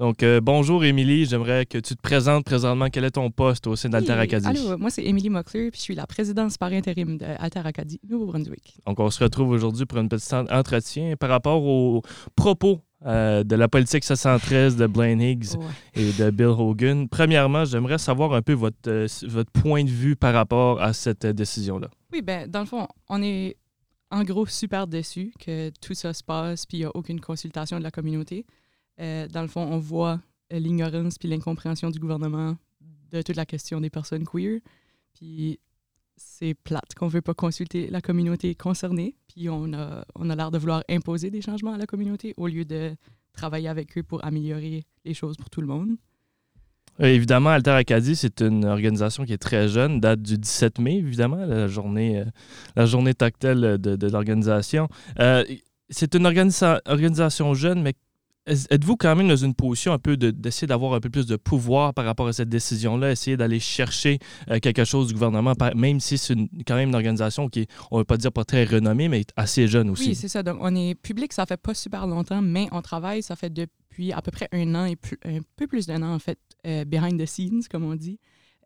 Donc, euh, bonjour Émilie, j'aimerais que tu te présentes présentement. Quel est ton poste au sein d'Alter Acadie? Allô, moi c'est Émilie Mockler, puis je suis la présidente par intérim d'Alter Acadie, Nouveau-Brunswick. Donc, on se retrouve aujourd'hui pour un petit entretien par rapport aux propos euh, de la politique 713 de Blaine Higgs et de Bill Hogan. Premièrement, j'aimerais savoir un peu votre, euh, votre point de vue par rapport à cette décision-là. Oui, ben dans le fond, on est en gros super déçus que tout ça se passe, puis il n'y a aucune consultation de la communauté. Euh, dans le fond, on voit euh, l'ignorance puis l'incompréhension du gouvernement de toute la question des personnes queer. Puis c'est plate qu'on ne veut pas consulter la communauté concernée. Puis on a, on a l'air de vouloir imposer des changements à la communauté au lieu de travailler avec eux pour améliorer les choses pour tout le monde. Euh, évidemment, Alter Acadie, c'est une organisation qui est très jeune, date du 17 mai, évidemment, la journée, la journée tactile de, de l'organisation. c'est une organisation jeune, mais êtes-vous quand même dans une position un peu d'essayer d'avoir un peu plus de pouvoir par rapport à cette décision-là, essayer d'aller chercher euh, quelque chose du gouvernement, même si c'est quand même une organisation qui est, on ne veut pas dire pas très renommée, mais assez jeune aussi? Oui, c'est ça. Donc, on est public, ça fait pas super longtemps, mais on travaille, ça fait depuis à peu près un an et un peu plus d'un an, en fait, euh, behind the scenes, comme on dit.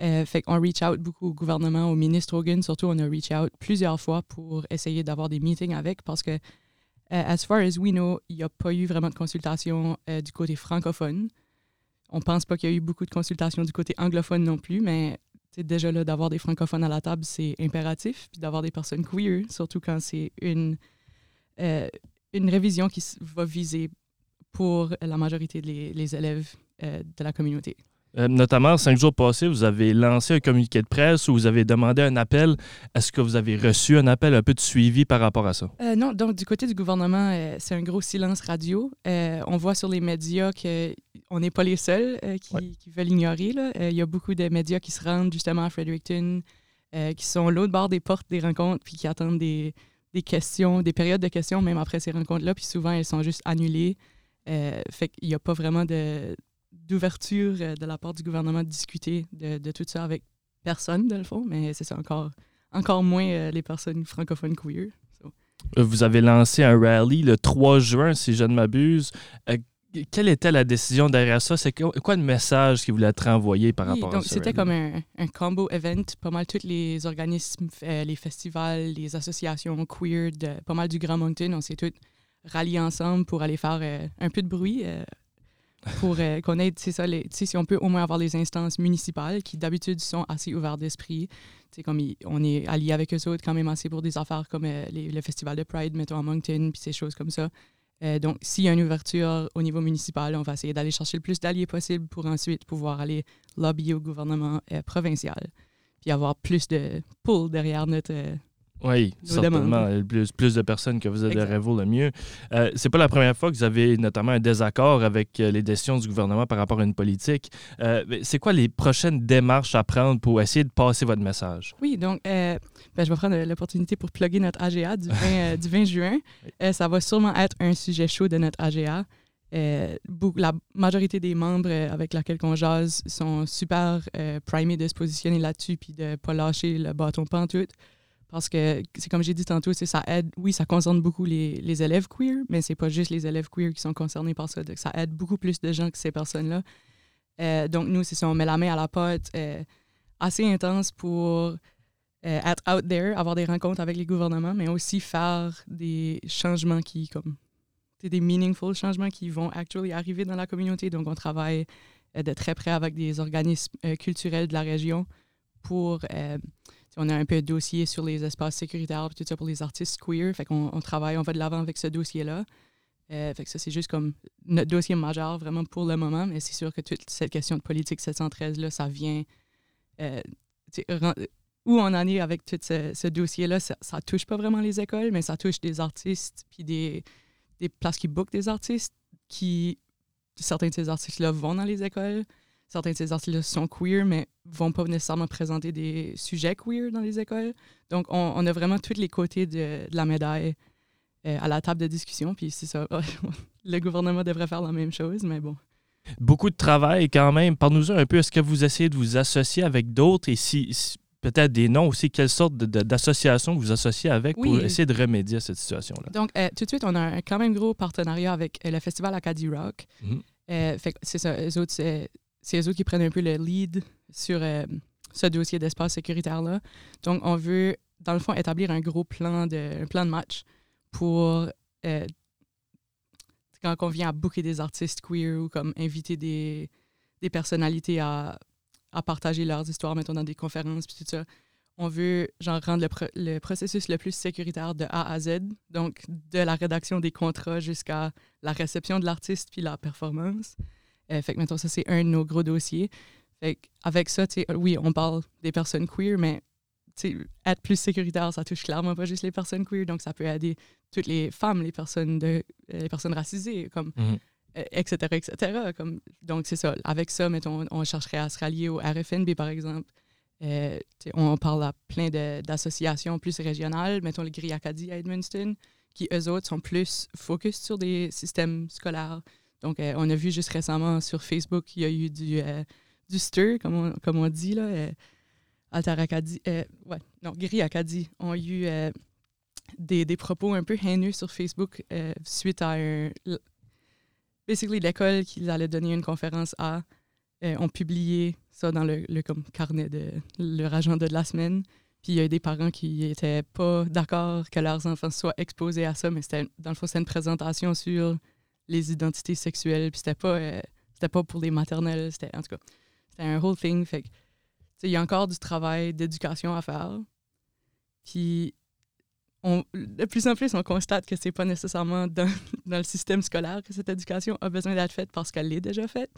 Euh, fait qu'on reach out beaucoup au gouvernement, au ministre Hogan, surtout, on a reach out plusieurs fois pour essayer d'avoir des meetings avec parce que as far as we know, il n'y a pas eu vraiment de consultation euh, du côté francophone. On pense pas qu'il y a eu beaucoup de consultations du côté anglophone non plus, mais déjà là, d'avoir des francophones à la table, c'est impératif. Puis d'avoir des personnes queer, surtout quand c'est une, euh, une révision qui va viser pour la majorité des élèves de la communauté. Euh, notamment, cinq jours passés, vous avez lancé un communiqué de presse où vous avez demandé un appel. Est-ce que vous avez reçu un appel, un peu de suivi par rapport à ça? Euh, non, donc du côté du gouvernement, euh, c'est un gros silence radio. on voit sur les médias qu'on n'est pas les seuls qui, veulent ignorer. Il y a beaucoup de médias qui se rendent justement à Fredericton, qui sont l'autre bord des portes des rencontres, puis qui attendent des, des, questions, des périodes de questions, même après ces rencontres-là, puis souvent elles sont juste annulées. fait qu'il n'y a pas vraiment de d'ouverture euh, de la part du gouvernement de discuter de, tout ça avec personne, dans le fond, mais c'est ça, encore, encore moins euh, les personnes francophones queer. Euh, vous avez lancé un rallye le 3 juin, si je ne m'abuse. quelle était la décision derrière ça? C'est quoi le message qui voulait être envoyé par rapport à ça? C'était comme un, un, combo event. Pas mal tous les organismes, les festivals, les associations queer, de, pas mal du Grand Moncton, on s'est tous ralliés ensemble pour aller faire un peu de bruit pour euh, qu'on ait, c'est ça, si on peut au moins avoir les instances municipales qui d'habitude sont assez ouvertes d'esprit. Comme on est allié avec eux autres quand même assez pour des affaires comme euh, le festival de Pride, mettons à Moncton, puis ces choses comme ça. Euh, donc, s'il y a une ouverture au niveau municipal, on va essayer d'aller chercher le plus d'alliés possible pour ensuite pouvoir aller lobbyer au gouvernement provincial, puis avoir plus de pull derrière notre, oui, certainement. Plus, plus de personnes que vous adhérez vous, le mieux. Euh, c'est pas la première fois que vous avez notamment un désaccord avec euh, les décisions du gouvernement par rapport à une politique. Euh, c'est quoi les prochaines démarches à prendre pour essayer de passer votre message? Oui, donc euh, ben, je vais prendre l'opportunité pour plugger notre AGA du 20, du 20 juin. ça va sûrement être un sujet chaud de notre AGA. la majorité des membres avec lesquels on jase sont super primés de se positionner là-dessus puis de ne pas lâcher le bâton pantoute. Parce que c'est comme j'ai dit tantôt, ça aide, oui, ça concerne beaucoup les, les élèves queer, mais c'est pas juste les élèves queer qui sont concernés par ça. Ça aide beaucoup plus de gens que ces personnes-là. Euh, donc, nous, c'est ça, on met la main à la pâte euh, assez intense pour euh, être out there, avoir des rencontres avec les gouvernements, mais aussi faire des changements qui, comme, des meaningful changements qui vont actually arriver dans la communauté. Donc, on travaille de très près avec des organismes culturels de la région pour on a un peu de dossier sur les espaces sécuritaires tout ça pour les artistes queer. Fait qu'on on travaille, on va de l'avant avec ce dossier-là. Euh, fait que ça, c'est juste comme notre dossier majeur vraiment pour le moment, mais c'est sûr que toute cette question de politique 713-là, ça vient. Euh, où on en est avec tout ce, dossier-là, ça, ça, touche pas vraiment les écoles, mais ça touche des artistes puis des, des places qui bookent des artistes qui. Certains de ces artistes-là vont dans les écoles certains de ces artistes sont queer, mais vont pas nécessairement présenter des sujets queer dans les écoles. Donc, on, a vraiment tous les côtés de, la médaille euh, à la table de discussion. Puis c'est ça, le gouvernement devrait faire la même chose, mais bon. Beaucoup de travail quand même. Parle-nous un peu, est-ce que vous essayez de vous associer avec d'autres? Et si, peut-être des noms aussi, quelle sorte d'associations vous associez avec pour essayer de remédier à cette situation-là? Donc, euh, tout de suite, on a un quand même gros partenariat avec euh, le Festival Acadie Rock. Mhm. c'est ça, eux autres, c'est, eux qui prennent un peu le lead sur ce dossier d'espace sécuritaire-là. Donc, on veut, dans le fond, établir un gros plan de, un plan de match pour quand on vient à booker des artistes queer ou comme inviter des, des personnalités à, à, partager leurs histoires, mettons, dans des conférences, puis tout ça, on veut genre rendre le, le, processus le plus sécuritaire de A à Z, donc de la rédaction des contrats jusqu'à la réception de l'artiste puis la performance. Euh, fait que, mettons, ça, c'est un de nos gros dossiers. Fait avec ça, oui, on parle des personnes queer, mais être plus sécuritaire, ça touche clairement pas juste les personnes queer, donc ça peut aider toutes les femmes, les personnes, de, euh, les personnes racisées, comme, etc., mhm. etc. Euh, comme, donc, c'est ça. Avec ça, mettons, on chercherait à se rallier au RFNB, par exemple. Euh, on parle à plein d'associations plus régionales, mettons le Gris Acadie à Edmundston, qui, eux autres, sont plus focus sur des systèmes scolaires. Donc, on a vu juste récemment sur Facebook qu'il y a eu du, du stir, comme on, comme on dit, là, Alter Acadie, euh, ouais, non, Gris Acadie ont eu euh, des, des, propos un peu haineux sur Facebook euh, suite à un. Basically, l'école qu'ils allaient donner une conférence à ont publié ça dans le, comme carnet de leur agenda de la semaine. Puis il y a des parents qui n'étaient pas d'accord que leurs enfants soient exposés à ça, mais c'était dans le fond, c'était une présentation sur les identités sexuelles. Puis c'était pas, c'était pas pour les maternelles, c'était en tout cas, c'était un whole thing. Fait il y a encore du travail d'éducation à faire. Puis, on, de plus en plus, on constate que c'est pas nécessairement dans, dans, le système scolaire que cette éducation a besoin d'être faite parce qu'elle est déjà faite.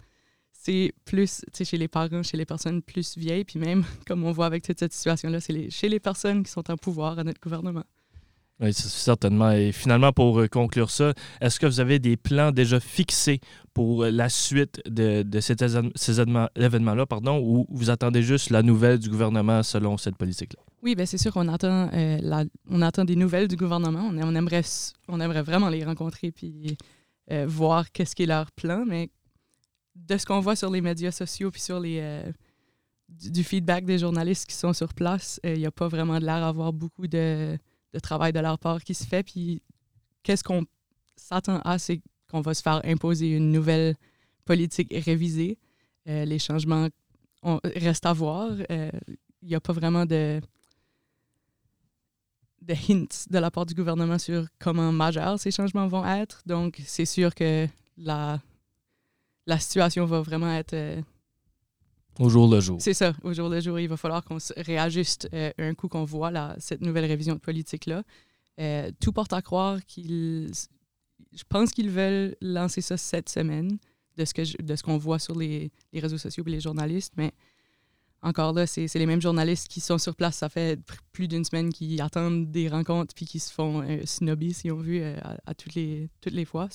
C'est plus chez les parents, chez les personnes plus vieilles, puis même, comme on voit avec toute cette situation-là, c'est chez les personnes qui sont en pouvoir à notre gouvernement. Oui, certainement. Et finalement, pour euh, conclure ça, est-ce que vous avez des plans déjà fixés pour euh, la suite de, de cet ces événements-là, pardon, ou vous attendez juste la nouvelle du gouvernement selon cette politique-là? Oui, bien c'est sûr qu'on attend, euh, on attend des nouvelles du gouvernement. On, aimerait, on aimerait vraiment les rencontrer puis voir qu'est-ce qui est leur plan, mais de ce qu'on voit sur les médias sociaux puis sur les, du, feedback des journalistes qui sont sur place, il n'y a pas vraiment de l'air d'avoir beaucoup de de travail de leur part qui se fait. Puis qu'est-ce qu'on s'attend à, c'est qu'on va se faire imposer une nouvelle politique révisée. Euh, les changements restent à voir. Euh, il n'y a pas vraiment de, de hints de la part du gouvernement sur comment majeurs ces changements vont être. Donc, c'est sûr que la, la situation va vraiment être euh, au jour le jour. C'est ça, au jour le jour. Il va falloir qu'on réajuste euh, un coup qu'on voit cette nouvelle révision de politique-là. Euh, tout porte à croire qu'ils. Je pense qu'ils veulent lancer ça cette semaine, de ce, que qu'on voit sur les, les, réseaux sociaux et les journalistes, mais encore là, c'est les mêmes journalistes qui sont sur place. Ça fait plus d'une semaine qu'ils attendent des rencontres puis qui se font euh, snobby, si on veut, à, toutes, les, toutes les fois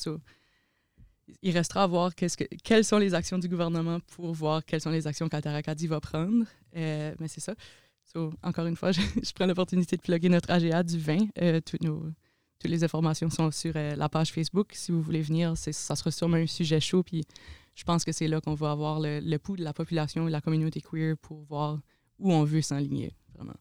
il restera à voir que, quelles sont les actions du gouvernement pour voir quelles sont les actions qu'Altarakadi va prendre. Euh, mais c'est ça. encore une fois, je, prends l'opportunité de plugger notre AGA du 20. Euh, toutes, nos, toutes les informations sont sur euh, la page Facebook. Si vous voulez venir, ça sera sûrement un sujet chaud. Puis je pense que c'est là qu'on va avoir le, le pouls de la population et la communauté queer pour voir où on veut s'enligner, vraiment.